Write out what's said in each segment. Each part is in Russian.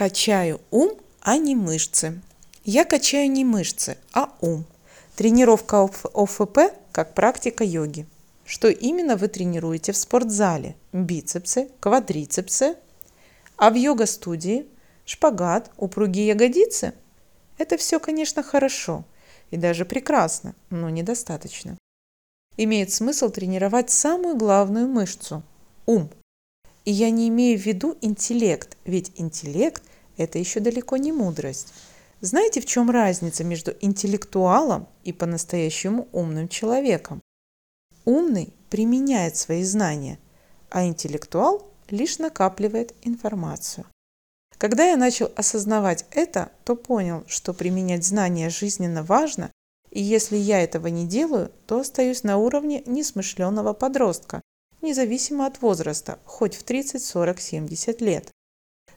Качаю ум, а не мышцы. Я качаю не мышцы, а ум. Тренировка ОФП как практика йоги. Что именно вы тренируете в спортзале? Бицепсы, квадрицепсы. А в йога-студии шпагат, упругие ягодицы? Это все, конечно, хорошо и даже прекрасно, но недостаточно. Имеет смысл тренировать самую главную мышцу – ум. И я не имею в виду интеллект, ведь интеллект – это еще далеко не мудрость. Знаете, в чем разница между интеллектуалом и по-настоящему умным человеком? Умный применяет свои знания, а интеллектуал лишь накапливает информацию. Когда я начал осознавать это, то понял, что применять знания жизненно важно, и если я этого не делаю, то остаюсь на уровне несмышленного подростка, независимо от возраста, хоть в 30, 40, 70 лет.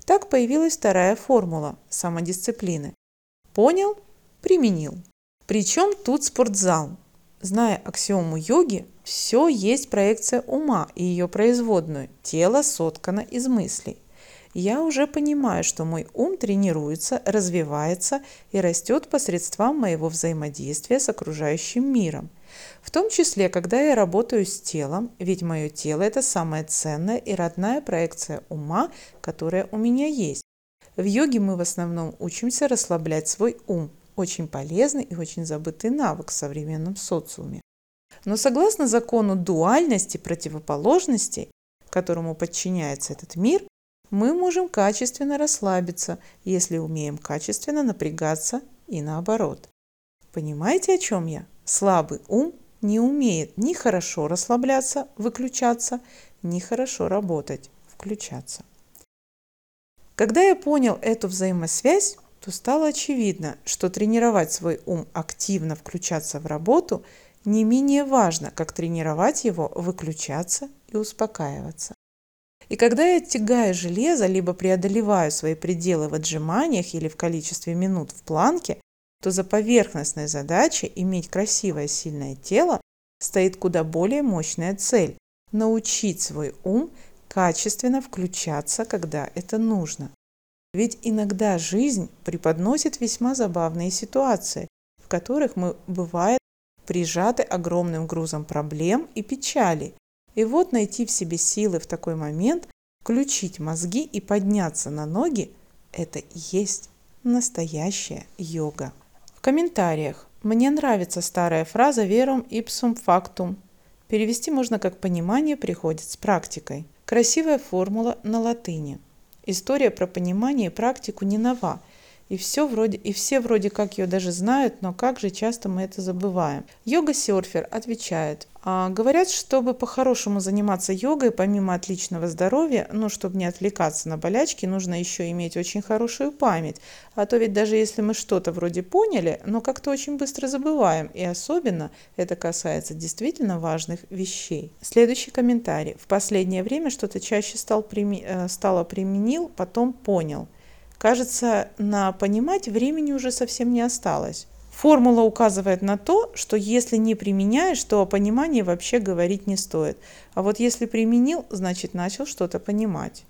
Так появилась вторая формула самодисциплины. Понял? Применил. Причем тут спортзал. Зная аксиому йоги, все есть проекция ума и ее производную. Тело соткано из мыслей. Я уже понимаю, что мой ум тренируется, развивается и растет посредством моего взаимодействия с окружающим миром. В том числе, когда я работаю с телом, ведь мое тело – это самая ценная и родная проекция ума, которая у меня есть. В йоге мы в основном учимся расслаблять свой ум. Очень полезный и очень забытый навык в современном социуме. Но согласно закону дуальности противоположностей, которому подчиняется этот мир, мы можем качественно расслабиться, если умеем качественно напрягаться и наоборот. Понимаете, о чем я? Слабый ум не умеет ни хорошо расслабляться, выключаться, ни хорошо работать, включаться. Когда я понял эту взаимосвязь, то стало очевидно, что тренировать свой ум активно включаться в работу не менее важно, как тренировать его выключаться и успокаиваться. И когда я тягаю железо, либо преодолеваю свои пределы в отжиманиях или в количестве минут в планке, то за поверхностной задачей иметь красивое сильное тело стоит куда более мощная цель – научить свой ум качественно включаться, когда это нужно. Ведь иногда жизнь преподносит весьма забавные ситуации, в которых мы, бывает, прижаты огромным грузом проблем и печали. И вот найти в себе силы в такой момент, включить мозги и подняться на ноги – это и есть настоящая йога. Комментариях мне нравится старая фраза «verum ipsum factum». Перевести можно как «понимание приходит с практикой». Красивая формула на латыни. История про понимание и практику не нова. И, все вроде, и все вроде как ее даже знают, но как же часто мы это забываем. Йога-серфер отвечает, говорят, чтобы по-хорошему заниматься йогой, помимо отличного здоровья, ну, чтобы не отвлекаться на болячки, нужно еще иметь очень хорошую память. А то ведь даже если мы что-то вроде поняли, но как-то очень быстро забываем. И особенно это касается действительно важных вещей. Следующий комментарий. В последнее время что-то чаще стал, э, стало применил, потом понял. Кажется, на понимать времени уже совсем не осталось. Формула указывает на то, что если не применяешь, то о понимании вообще говорить не стоит. А вот если применил, значит начал что-то понимать.